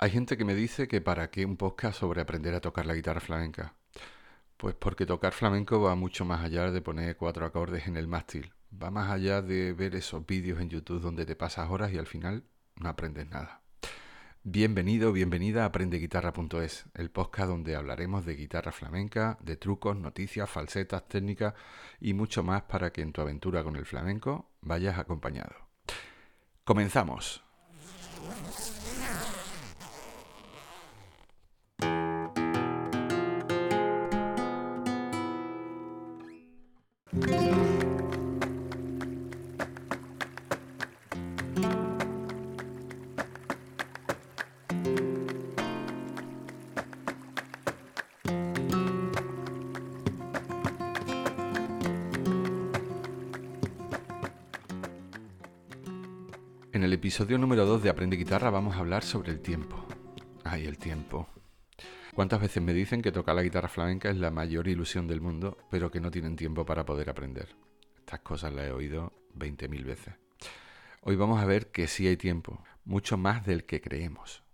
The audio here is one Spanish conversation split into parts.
Hay gente que me dice que para qué un podcast sobre aprender a tocar la guitarra flamenca. Pues porque tocar flamenco va mucho más allá de poner cuatro acordes en el mástil. Va más allá de ver esos vídeos en YouTube donde te pasas horas y al final no aprendes nada. Bienvenido, bienvenida a aprendeguitarra.es, el podcast donde hablaremos de guitarra flamenca, de trucos, noticias, falsetas, técnicas y mucho más para que en tu aventura con el flamenco vayas acompañado. Comenzamos. En el episodio número 2 de Aprende Guitarra vamos a hablar sobre el tiempo. Ay, el tiempo. ¿Cuántas veces me dicen que tocar la guitarra flamenca es la mayor ilusión del mundo, pero que no tienen tiempo para poder aprender? Estas cosas las he oído 20.000 veces. Hoy vamos a ver que sí hay tiempo, mucho más del que creemos.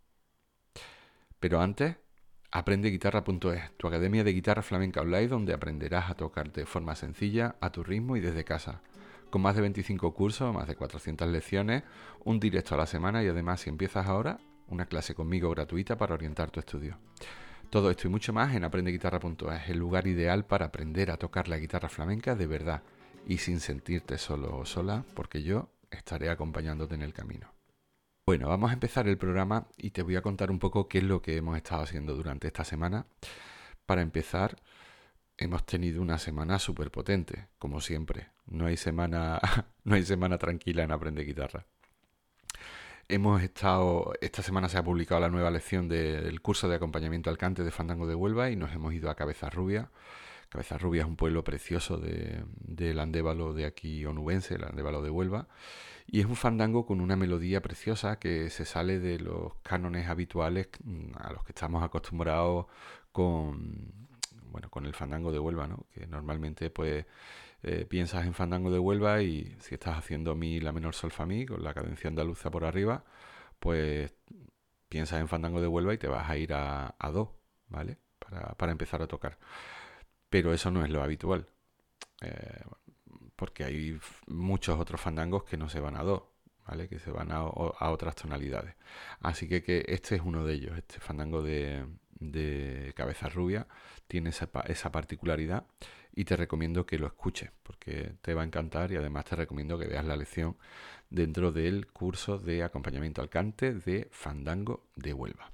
Pero antes, aprendeguitarra.es, tu academia de guitarra flamenca online donde aprenderás a tocar de forma sencilla, a tu ritmo y desde casa con más de 25 cursos, más de 400 lecciones, un directo a la semana y además si empiezas ahora, una clase conmigo gratuita para orientar tu estudio. Todo esto y mucho más en aprendeguitarra.es, el lugar ideal para aprender a tocar la guitarra flamenca de verdad y sin sentirte solo o sola, porque yo estaré acompañándote en el camino. Bueno, vamos a empezar el programa y te voy a contar un poco qué es lo que hemos estado haciendo durante esta semana. Para empezar, hemos tenido una semana súper potente, como siempre. No hay semana, no hay semana tranquila en Aprende Guitarra. Hemos estado, esta semana se ha publicado la nueva lección del curso de acompañamiento al cante de Fandango de Huelva y nos hemos ido a Cabeza Rubia. Cabeza Rubia es un pueblo precioso del de, Andévalo de aquí onubense, el Andévalo de Huelva. Y es un fandango con una melodía preciosa que se sale de los cánones habituales mm, a los que estamos acostumbrados con, bueno, con el fandango de Huelva, ¿no? Que normalmente pues eh, piensas en fandango de Huelva y si estás haciendo mi la menor sol fa mi con la cadencia andaluza por arriba, pues piensas en fandango de Huelva y te vas a ir a, do, ¿vale? Para, empezar a tocar. Pero eso no es lo habitual. Eh, porque hay muchos otros fandangos que no se van a do, ¿vale? Que se van a, otras tonalidades. Así que, que, este es uno de ellos, este fandango de, de cabeza rubia tiene esa, esa, particularidad y te recomiendo que lo escuches porque te va a encantar y además te recomiendo que veas la lección dentro del curso de acompañamiento al cante de Fandango de Huelva.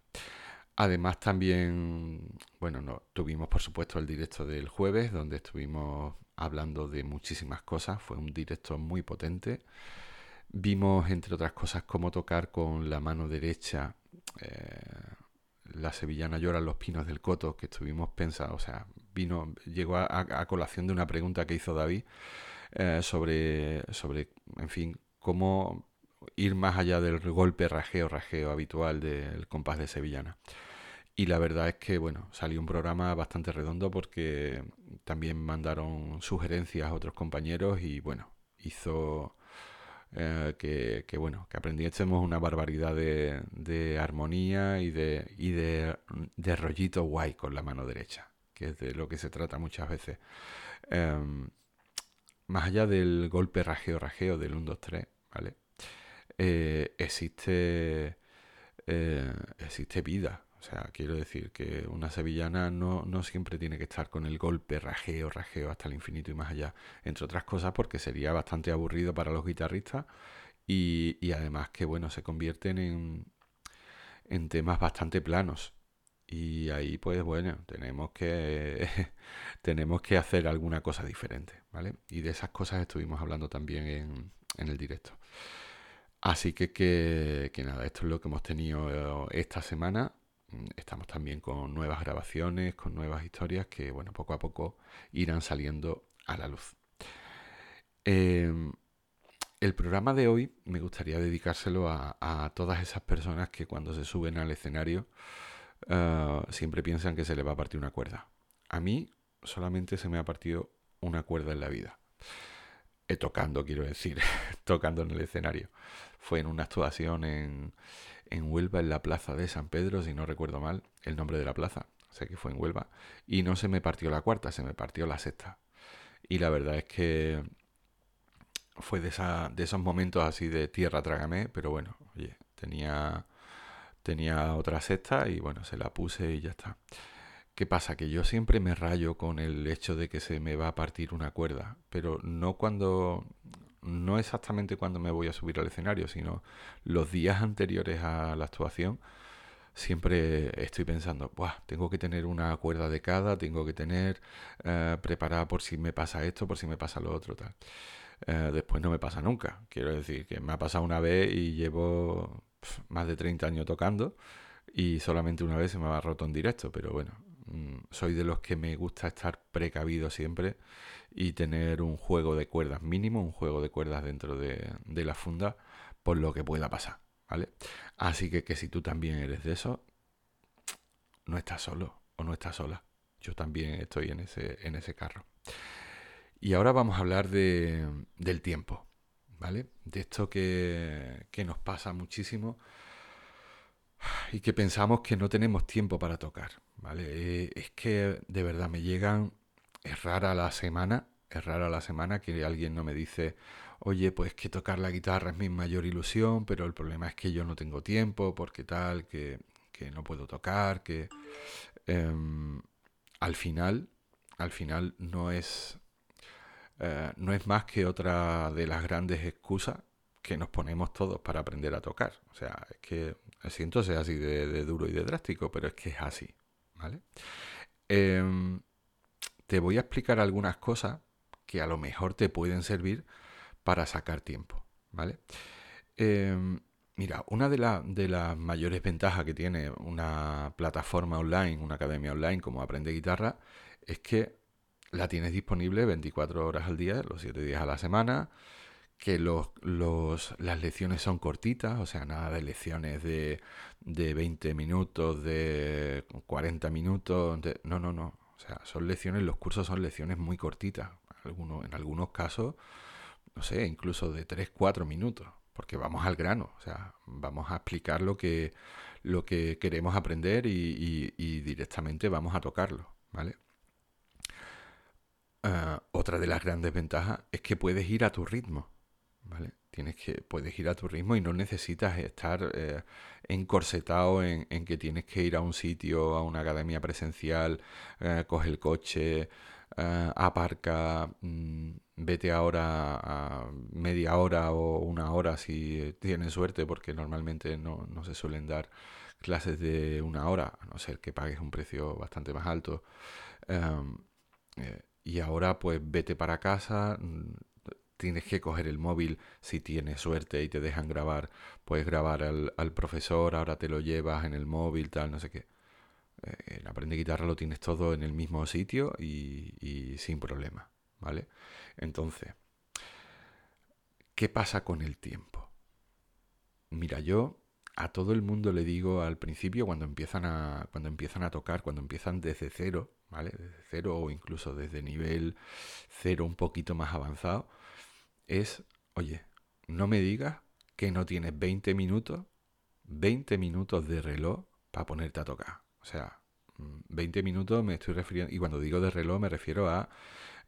Además también, bueno, no, tuvimos por supuesto el directo del jueves donde estuvimos hablando de muchísimas cosas, fue un directo muy potente. Vimos, entre otras cosas, cómo tocar con la mano derecha eh, la sevillana llora los pinos del coto, que estuvimos pensando, o sea, vino, llegó a, colación de una pregunta que hizo David eh, sobre, sobre, en fin, cómo ir más allá del golpe rajeo, rajeo habitual del compás de sevillana. Y la verdad es que, bueno, salió un programa bastante redondo porque también mandaron sugerencias a otros compañeros y, bueno, hizo eh, que, que, bueno, que aprendiésemos una barbaridad de, de armonía y, de, y de, de, rollito guay con la mano derecha, que es de lo que se trata muchas veces. Em, más allá del golpe rajeo, rajeo del 1, 2, 3, ¿vale? Eh, existe, eh, existe vida, o sea, quiero decir que una sevillana no, no, siempre tiene que estar con el golpe rajeo, rajeo hasta el infinito y más allá. Entre otras cosas porque sería bastante aburrido para los guitarristas y, y además que, bueno, se convierten en, en temas bastante planos. Y ahí, pues bueno, tenemos que, tenemos que hacer alguna cosa diferente, ¿vale? Y de esas cosas estuvimos hablando también en, en el directo. Así que, que, que, nada, esto es lo que hemos tenido esta semana. Mm, estamos también con nuevas grabaciones, con nuevas historias que, bueno, poco a poco irán saliendo a la luz. Em, el programa de hoy me gustaría dedicárselo a, todas esas personas que cuando se suben al escenario eh, siempre piensan que se le va a partir una cuerda. A mí solamente se me ha partido una cuerda en la vida. Eh, tocando, quiero decir, tocando en el escenario. Fue en una actuación en, en Huelva, en la plaza de San Pedro, si no recuerdo mal el nombre de la plaza. Sé que fue en Huelva. Y no se me partió la cuarta, se me partió la sexta. Y la verdad es que fue de, esa, de esos momentos así de tierra trágame, pero bueno, oye, tenía, tenía otra sexta y bueno, se la puse y ya está. ¿Qué pasa? Que yo siempre me rayo con el hecho de que se me va a partir una cuerda, pero no cuando, no exactamente cuando me voy a subir al escenario, sino los días anteriores a la actuación, siempre estoy pensando, Buah, tengo que tener una cuerda de cada, tengo que tener eh, preparada por si me pasa esto, por si me pasa lo otro, tal. Eh, después no me pasa nunca. Quiero decir que me ha pasado una vez y llevo más de 30 años tocando y solamente una vez se me ha roto en directo, pero bueno, soy de los que me gusta estar precavido siempre y tener un juego de cuerdas mínimo, un juego de cuerdas dentro de, de la funda por lo que pueda pasar, ¿vale? Así que que si tú también eres de eso, no estás solo o no estás sola. Yo también estoy en ese, en ese carro. Y ahora vamos a hablar de, del tiempo, ¿vale? De esto que, que nos pasa muchísimo y que pensamos que no tenemos tiempo para tocar, ¿vale? Eh, es que de verdad me llegan, es rara la semana, es rara la semana que alguien no me dice, oye, pues que tocar la guitarra es mi mayor ilusión, pero el problema es que yo no tengo tiempo, porque tal, que, que no puedo tocar, que em, al final, al final no es eh, no es más que otra de las grandes excusas que nos ponemos todos para aprender a tocar. O sea, es que siento ser así de, duro y de drástico, pero es que es así, ¿vale? Em, te voy a explicar algunas cosas que a lo mejor te pueden servir para sacar tiempo, ¿vale? Em, mira, una de, de las mayores ventajas que tiene una plataforma online, una academia online como Aprende Guitarra, es que la tienes disponible 24 horas al día, los 7 días a la semana, que los, las lecciones son cortitas, o sea, nada de lecciones de, de 20 minutos, de 40 minutos, no, no, no, o sea, son lecciones, los cursos son lecciones muy cortitas, algunos, en algunos casos, no sé, incluso de 3, 4 minutos, porque vamos al grano, o sea, vamos a explicar lo que, lo que queremos aprender y, y directamente vamos a tocarlo, ¿vale? Ah, otra de las grandes ventajas es que puedes ir a tu ritmo. Tienes que, puedes ir a tu ritmo y no necesitas estar eh, encorsetado en, que tienes que ir a un sitio, a una academia presencial, eh, coge el coche, eh, aparca, mm, vete ahora a media hora o una hora si tienes suerte, porque normalmente no, no se suelen dar clases de una hora, a no ser que pagues un precio bastante más alto. Em, y ahora pues vete para casa, tienes que coger el móvil si tienes suerte y te dejan grabar, puedes grabar al, profesor, ahora te lo llevas en el móvil, tal, no sé qué. Eh, aprende guitarra lo tienes todo en el mismo sitio y, y sin problema, ¿vale? Entonces, ¿qué pasa con el tiempo? Mira, yo a todo el mundo le digo al principio cuando empiezan a cuando empiezan a tocar, cuando empiezan desde cero, ¿vale? Desde cero o incluso desde nivel cero un poquito más avanzado, es, oye, no me digas que no tienes 20 minutos, 20 minutos de reloj para ponerte a tocar. O sea, 20 mm, minutos me estoy refiriendo, y cuando digo de reloj me refiero a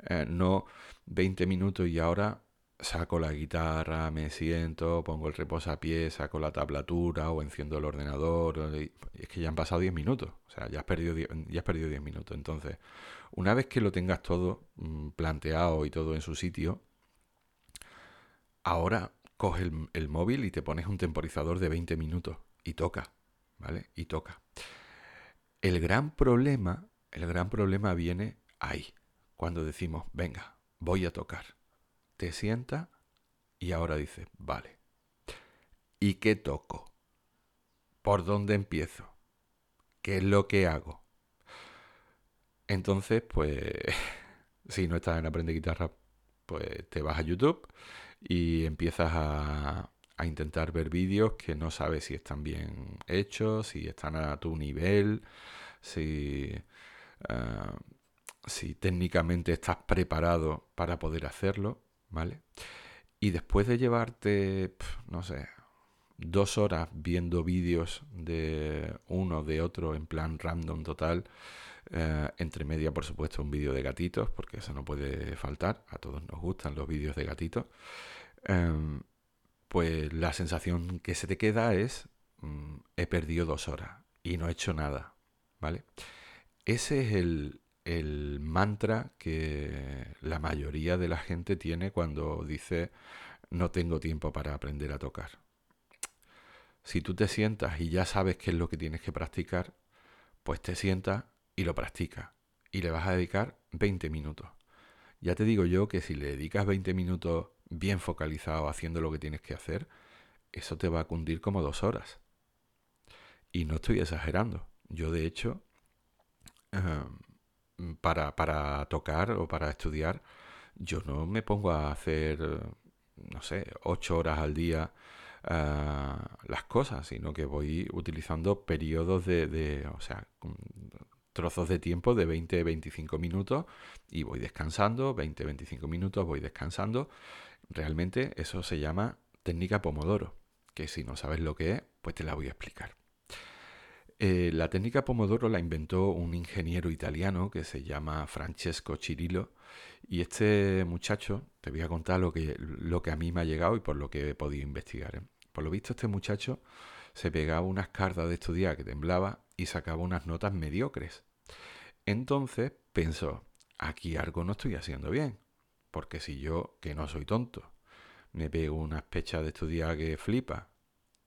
eh, no 20 minutos y ahora saco la guitarra, me siento, pongo el reposapié, saco la tablatura o enciendo el ordenador. es que ya han pasado 10 minutos. O sea, ya has perdido 10, ya has perdido 10 minutos. Entonces, una vez que lo tengas todo mm, planteado y todo en su sitio, ahora coge el, móvil y te pones un temporizador de 20 minutos y toca, ¿vale? Y toca. El gran problema, el gran problema viene ahí, cuando decimos, venga, voy a tocar te sienta y ahora dices, vale, ¿y qué toco? ¿Por dónde empiezo? ¿Qué es lo que hago? Entonces, pues, si no estás en Aprende Guitarra, pues te vas a YouTube y empiezas a, a intentar ver vídeos que no sabes si están bien hechos, si están a tu nivel, si, ah, si técnicamente estás preparado para poder hacerlo. ¿vale? Y después de llevarte, no sé, dos horas viendo vídeos de uno, de otro, en plan random total, eh, entre media, por supuesto, un vídeo de gatitos, porque eso no puede faltar, a todos nos gustan los vídeos de gatitos, em, pues la sensación que se te queda es, mm, he perdido dos horas y no he hecho nada, ¿vale? Ese es el, el mantra que la mayoría de la gente tiene cuando dice no tengo tiempo para aprender a tocar. Si tú te sientas y ya sabes qué es lo que tienes que practicar, pues te sientas y lo practicas. Y le vas a dedicar 20 minutos. Ya te digo yo que si le dedicas 20 minutos bien focalizado haciendo lo que tienes que hacer, eso te va a cundir como dos horas. Y no estoy exagerando. Yo de hecho, em, para, para tocar o para estudiar, yo no me pongo a hacer, no sé, ocho horas al día eh, las cosas, sino que voy utilizando periodos de, de, o sea, trozos de tiempo de 20-25 minutos y voy descansando, 20-25 minutos voy descansando. Realmente eso se llama técnica Pomodoro, que si no sabes lo que es, pues te la voy a explicar. Eh, la técnica Pomodoro la inventó un ingeniero italiano que se llama Francesco Cirillo y este muchacho, te voy a contar lo que, lo que a mí me ha llegado y por lo que he podido investigar. ¿eh? Por lo visto este muchacho se pegaba unas cartas de estudiar que temblaba y sacaba unas notas mediocres. Entonces pensó, aquí algo no estoy haciendo bien, porque si yo, que no soy tonto, me pego unas pechas de estudiar que flipa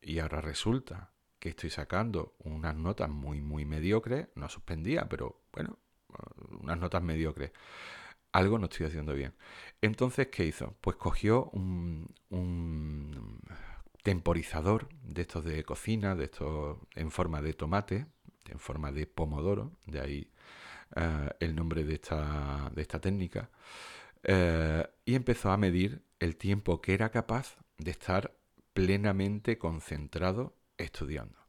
y ahora resulta que estoy sacando unas notas muy, muy mediocres, no suspendía, pero bueno, unas notas mediocres. Algo no estoy haciendo bien. Entonces, ¿qué hizo? Pues cogió un, un temporizador de estos de cocina, de estos en forma de tomate, en forma de pomodoro, de ahí eh, el nombre de esta, de esta técnica, eh, y empezó a medir el tiempo que era capaz de estar plenamente concentrado estudiando.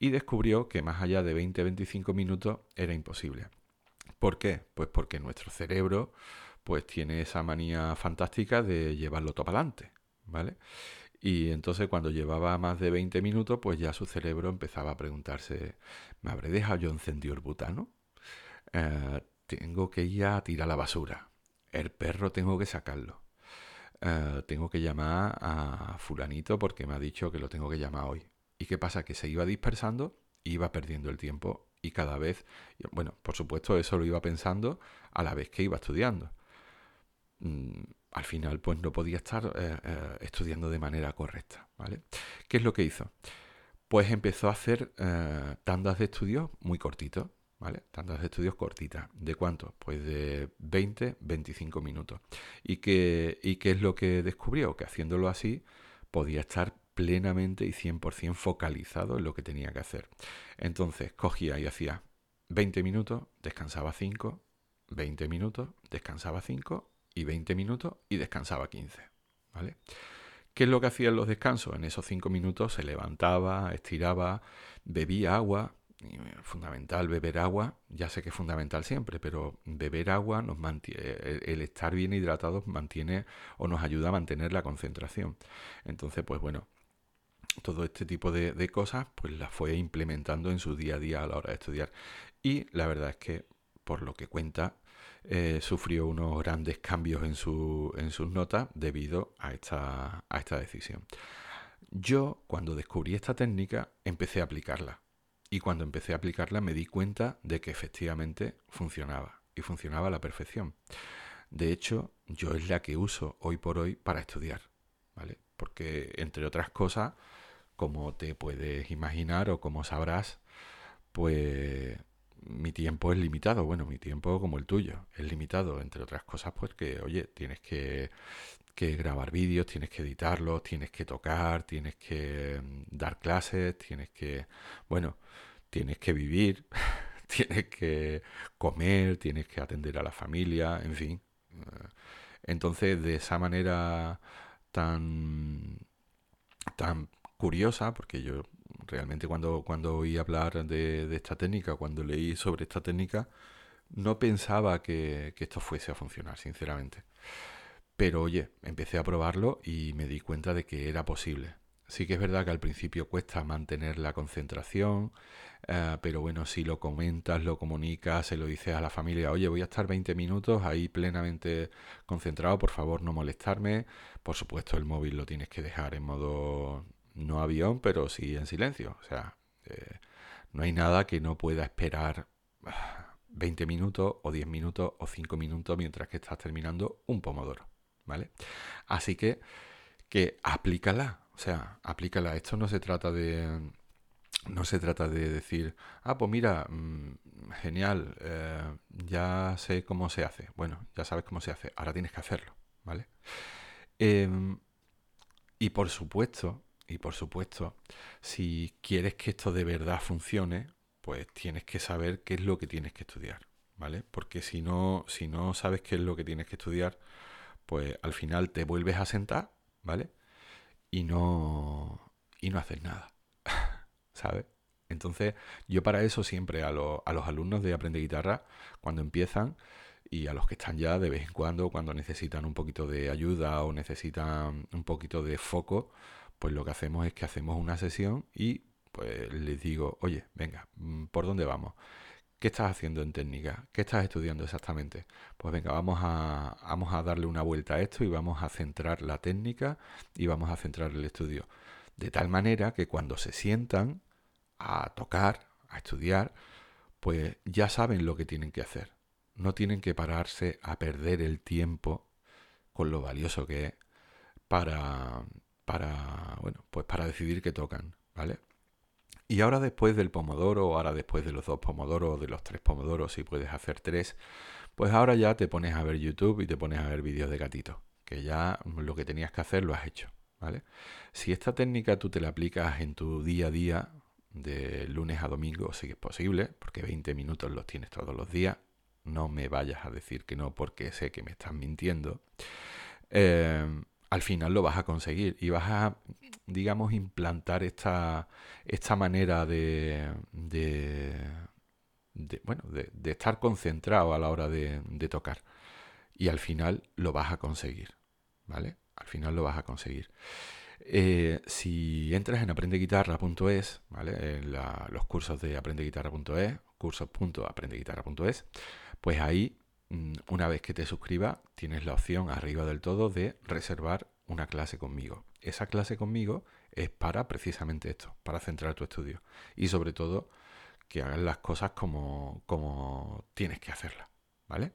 Y descubrió que más allá de 20-25 minutos era imposible. ¿Por qué? Pues porque nuestro cerebro pues tiene esa manía fantástica de llevarlo todo para adelante, ¿vale? Y entonces cuando llevaba más de 20 minutos, pues ya su cerebro empezaba a preguntarse, ¿me habré dejado yo encendido el butano? Eh, tengo que ir a tirar la basura. El perro tengo que sacarlo. Eh, tengo que llamar a fulanito porque me ha dicho que lo tengo que llamar hoy. ¿Y qué pasa? Que se iba dispersando, iba perdiendo el tiempo y cada vez, bueno, por supuesto eso lo iba pensando a la vez que iba estudiando. Mm, al final pues no podía estar eh, eh, estudiando de manera correcta. ¿vale? ¿Qué es lo que hizo? Pues empezó a hacer eh, tandas de estudios muy cortitos, ¿vale? Tandas de estudios cortitas. ¿De cuánto? Pues de 20, 25 minutos. ¿Y qué, ¿Y qué es lo que descubrió? Que haciéndolo así podía estar plenamente y 100% focalizado en lo que tenía que hacer. Entonces cogía y hacía 20 minutos, descansaba 5, 20 minutos, descansaba 5 y 20 minutos y descansaba 15. ¿vale? ¿Qué es lo que hacía en los descansos? En esos 5 minutos se levantaba, estiraba, bebía agua. fundamental beber agua, ya sé que es fundamental siempre, pero beber agua nos mantiene, el estar bien hidratados mantiene o nos ayuda a mantener la concentración. Entonces, pues bueno, todo este tipo de, de, cosas, pues las fue implementando en su día a día a la hora de estudiar. Y la verdad es que, por lo que cuenta, eh, sufrió unos grandes cambios en, su, en sus notas debido a esta, a esta decisión. Yo, cuando descubrí esta técnica, empecé a aplicarla. Y cuando empecé a aplicarla me di cuenta de que efectivamente funcionaba. Y funcionaba a la perfección. De hecho, yo es la que uso hoy por hoy para estudiar. ¿Vale? Porque, entre otras cosas, como te puedes imaginar o como sabrás, pues mi tiempo es limitado. Bueno, mi tiempo como el tuyo es limitado, entre otras cosas, pues que, oye, tienes que, grabar vídeos, tienes que editarlos, tienes que tocar, tienes que mm, dar clases, tienes que, bueno, tienes que vivir, tienes que comer, tienes que atender a la familia, en fin. Eh, entonces, de esa manera tan, tan curiosa, porque yo realmente cuando, cuando oí hablar de, esta técnica, cuando leí sobre esta técnica, no pensaba que, esto fuese a funcionar, sinceramente. Pero oye, empecé a probarlo y me di cuenta de que era posible. Sí que es verdad que al principio cuesta mantener la concentración, eh, pero bueno, si lo comentas, lo comunicas, se lo dices a la familia, oye, voy a estar 20 minutos ahí plenamente concentrado, por favor no molestarme. Por supuesto, el móvil lo tienes que dejar en modo no avión, pero sí en silencio. O sea, eh, no hay nada que no pueda esperar 20 ah, minutos o 10 minutos o 5 minutos mientras que estás terminando un pomodoro. ¿Vale? Así que, que aplícala. O sea, aplícala. Esto no se trata de. No se trata de decir, ah, pues mira, mm, genial, eh, ya sé cómo se hace. Bueno, ya sabes cómo se hace, ahora tienes que hacerlo, ¿vale? Em, y por supuesto, y por supuesto, si quieres que esto de verdad funcione, pues tienes que saber qué es lo que tienes que estudiar, ¿vale? Porque si no, si no sabes qué es lo que tienes que estudiar, pues al final te vuelves a sentar, ¿vale? Y no, y no haces nada, ¿sabes? Entonces, yo para eso siempre a, a los alumnos de Aprende Guitarra, cuando empiezan, y a los que están ya de vez en cuando, cuando necesitan un poquito de ayuda o necesitan un poquito de foco, pues lo que hacemos es que hacemos una sesión y pues les digo, oye, venga, mm, ¿por dónde vamos? ¿Qué estás haciendo en técnica? ¿Qué estás estudiando exactamente? Pues venga, vamos a, vamos a darle una vuelta a esto y vamos a centrar la técnica y vamos a centrar el estudio. De tal manera que cuando se sientan a tocar, a estudiar, pues ya saben lo que tienen que hacer. No tienen que pararse a perder el tiempo con lo valioso que es para, para, bueno, pues para decidir qué tocan, ¿vale? Y ahora después del pomodoro, ahora después de los dos pomodoros, de los tres pomodoros, si puedes hacer tres, pues ahora ya te pones a ver YouTube y te pones a ver vídeos de gatito, que ya lo que tenías que hacer lo has hecho, ¿vale? Si esta técnica tú te la aplicas en tu día a día, de lunes a domingo, que es posible, porque 20 minutos los tienes todos los días, no me vayas a decir que no porque sé que me estás mintiendo, eh, al final lo vas a conseguir y vas a, digamos, implantar esta, esta manera de, de, bueno, de, estar concentrado a la hora de, tocar. Y al final lo vas a conseguir, ¿vale? Al final lo vas a conseguir. Eh, si entras en aprendeguitarra.es, ¿vale? En los cursos de aprendeguitarra.es, cursos.aprendeguitarra.es, pues ahí una vez que te suscribas, tienes la opción arriba del todo de reservar una clase conmigo. Esa clase conmigo es para precisamente esto, para centrar tu estudio. Y sobre todo, que hagas las cosas como, como tienes que hacerlas. ¿Vale?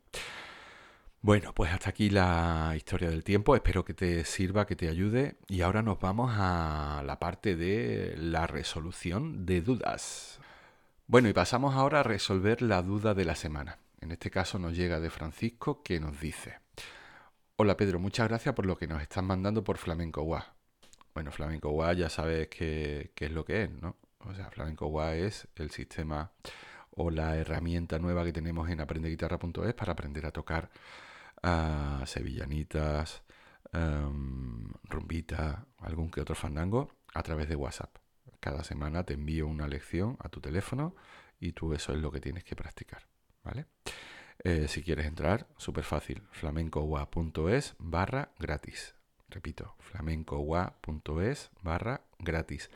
Bueno, pues hasta aquí la historia del tiempo. Espero que te sirva, que te ayude. Y ahora nos vamos a la parte de la resolución de dudas. Bueno, y pasamos ahora a resolver la duda de la semana. En este caso nos llega de Francisco que nos dice, hola Pedro, muchas gracias por lo que nos estás mandando por Flamenco Gua. Bueno, Flamenco Gua ya sabes qué, es lo que es, ¿no? O sea, Flamenco Gua es el sistema o la herramienta nueva que tenemos en aprendeguitarra.es para aprender a tocar a sevillanitas, um, rumbitas, algún que otro fandango a través de WhatsApp. Cada semana te envío una lección a tu teléfono y tú eso es lo que tienes que practicar. ¿Vale? Eh, si quieres entrar, súper fácil, flamencowa.es barra gratis. Repito, flamencowa.es barra gratis.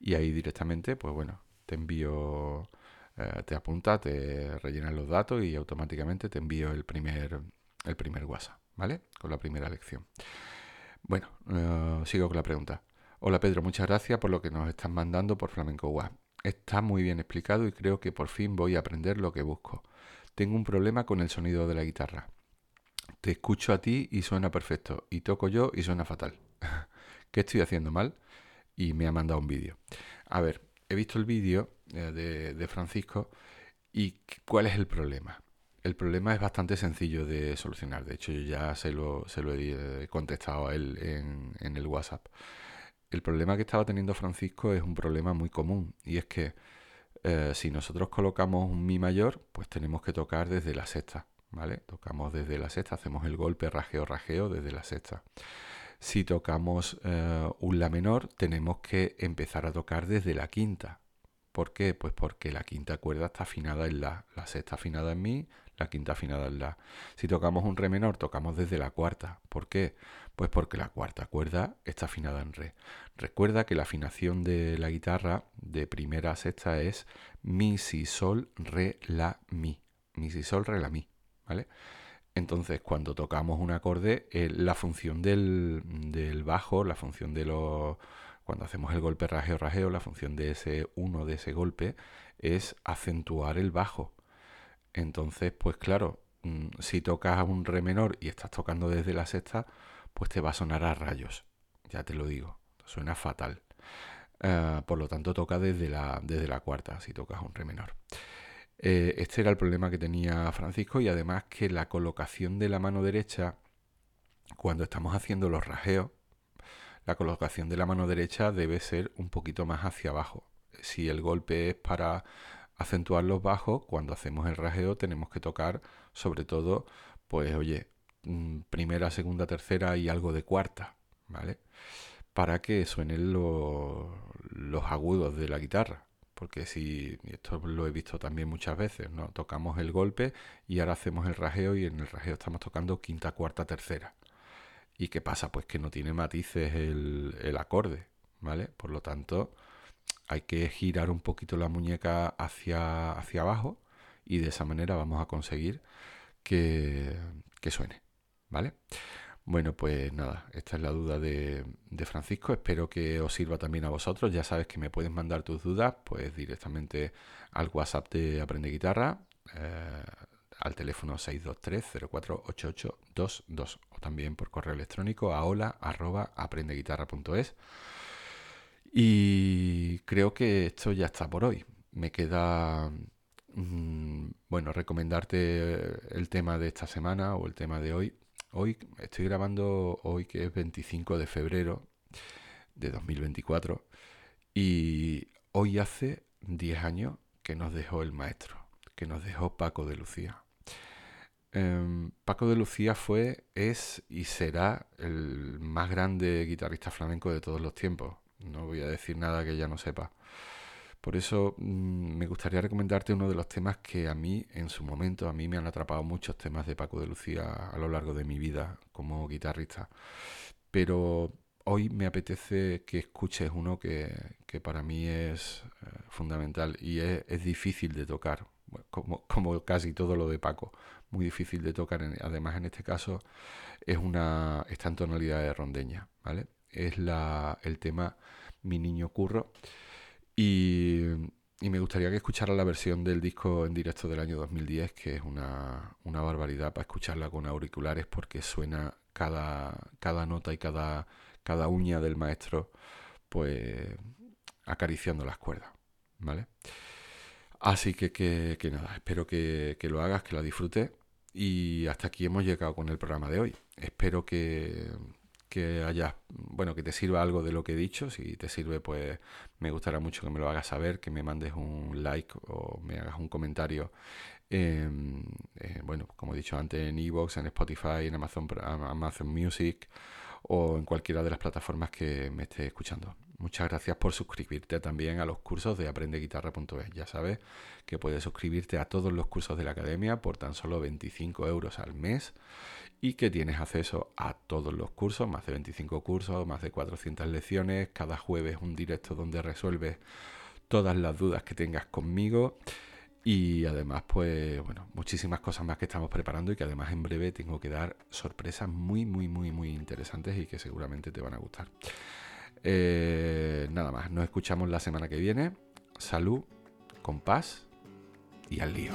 Y ahí directamente, pues bueno, te envío, eh, te apunta, te rellenan los datos y automáticamente te envío el primer, el primer WhatsApp, ¿vale? Con la primera lección. Bueno, eh, sigo con la pregunta. Hola Pedro, muchas gracias por lo que nos están mandando por Flamenco Está muy bien explicado y creo que por fin voy a aprender lo que busco. Tengo un problema con el sonido de la guitarra. Te escucho a ti y suena perfecto. Y toco yo y suena fatal. ¿Qué estoy haciendo mal? Y me ha mandado un vídeo. A ver, he visto el vídeo eh, de, Francisco y ¿cuál es el problema? El problema es bastante sencillo de solucionar. De hecho, yo ya se lo, se lo he contestado a él en el WhatsApp. El problema que estaba teniendo Francisco es un problema muy común y es que eh, si nosotros colocamos un Mi mayor, pues tenemos que tocar desde la sexta, ¿vale? Tocamos desde la sexta, hacemos el golpe rajeo, rajeo desde la sexta. Si tocamos eh, un La menor, tenemos que empezar a tocar desde la quinta, ¿Por qué? Pues porque la quinta cuerda está afinada en la, la sexta afinada en mi, la quinta afinada en la. Si tocamos un re menor, tocamos desde la cuarta. ¿Por qué? Pues porque la cuarta cuerda está afinada en re. Recuerda que la afinación de la guitarra de primera a sexta es mi, si, sol, re, la, mi. Mi, si, sol, re, la, mi. ¿Vale? Entonces, cuando tocamos un acorde, eh, la función del, del bajo, la función de los cuando hacemos el golpe rajeo rajeo, la función de ese uno de ese golpe es acentuar el bajo. Entonces, pues claro, mm, si tocas un re menor y estás tocando desde la sexta, pues te va a sonar a rayos. Ya te lo digo, suena fatal. Eh, por lo tanto, toca desde la, desde la cuarta si tocas un re menor. Eh, este era el problema que tenía Francisco y además que la colocación de la mano derecha, cuando estamos haciendo los rajeos, la colocación de la mano derecha debe ser un poquito más hacia abajo. Si el golpe es para acentuar los bajos, cuando hacemos el rajeo tenemos que tocar sobre todo, pues oye, mm, primera, segunda, tercera y algo de cuarta, ¿vale? Para que suenen los agudos de la guitarra. Porque si, esto lo he visto también muchas veces, ¿no? Tocamos el golpe y ahora hacemos el rajeo y en el rajeo estamos tocando quinta, cuarta, tercera. ¿Y qué pasa? Pues que no tiene matices el, acorde, ¿vale? Por lo tanto, hay que girar un poquito la muñeca hacia, hacia abajo y de esa manera vamos a conseguir que, suene, ¿vale? Bueno, pues nada, esta es la duda de, Francisco. Espero que os sirva también a vosotros. Ya sabes que me puedes mandar tus dudas, pues directamente al WhatsApp de Aprende Guitarra. Eh, al teléfono 623-048822 o también por correo electrónico a hola aprendeguitarra.es. Y creo que esto ya está por hoy. Me queda, mm, bueno, recomendarte el tema de esta semana o el tema de hoy. Hoy estoy grabando hoy que es 25 de febrero de 2024 y hoy hace 10 años que nos dejó el maestro, que nos dejó Paco de Lucía. Em, Paco de Lucía fue, es y será el más grande guitarrista flamenco de todos los tiempos. No voy a decir nada que ya no sepa. Por eso mm, me gustaría recomendarte uno de los temas que a mí, en su momento, a mí me han atrapado muchos temas de Paco de Lucía a lo largo de mi vida como guitarrista. Pero hoy me apetece que escuches uno que, para mí es eh, fundamental y es, difícil de tocar, como, como casi todo lo de Paco muy difícil de tocar. Además, en este caso, es una, está en tonalidad de rondeña, ¿vale? Es la, el tema Mi Niño Curro. Y, me gustaría que escuchara la versión del disco en directo del año 2010, que es una, una barbaridad para escucharla con auriculares porque suena cada, cada nota y cada, cada uña del maestro, pues acariciando las cuerdas, ¿vale? Así que, que, que nada, espero que, que, lo hagas, que la disfrutes y hasta aquí hemos llegado con el programa de hoy. Espero que, que haya, bueno, que te sirva algo de lo que he dicho. Si te sirve, pues me gustará mucho que me lo hagas saber, que me mandes un like o me hagas un comentario. bueno, como he dicho antes, en Evox, en Spotify, en Amazon, Amazon Music o en cualquiera de las plataformas que me esté escuchando. Muchas gracias por suscribirte también a los cursos de aprendeguitarra.es. Ya sabes que puedes suscribirte a todos los cursos de la academia por tan solo 25 euros al mes y que tienes acceso a todos los cursos, más de 25 cursos, más de 400 lecciones, cada jueves un directo donde resuelves todas las dudas que tengas conmigo. Y además, pues bueno, muchísimas cosas más que estamos preparando y que además en breve tengo que dar sorpresas muy, muy, muy, muy interesantes y que seguramente te van a gustar. Eh, nada más, nos escuchamos la semana que viene. Salud, compás y al lío.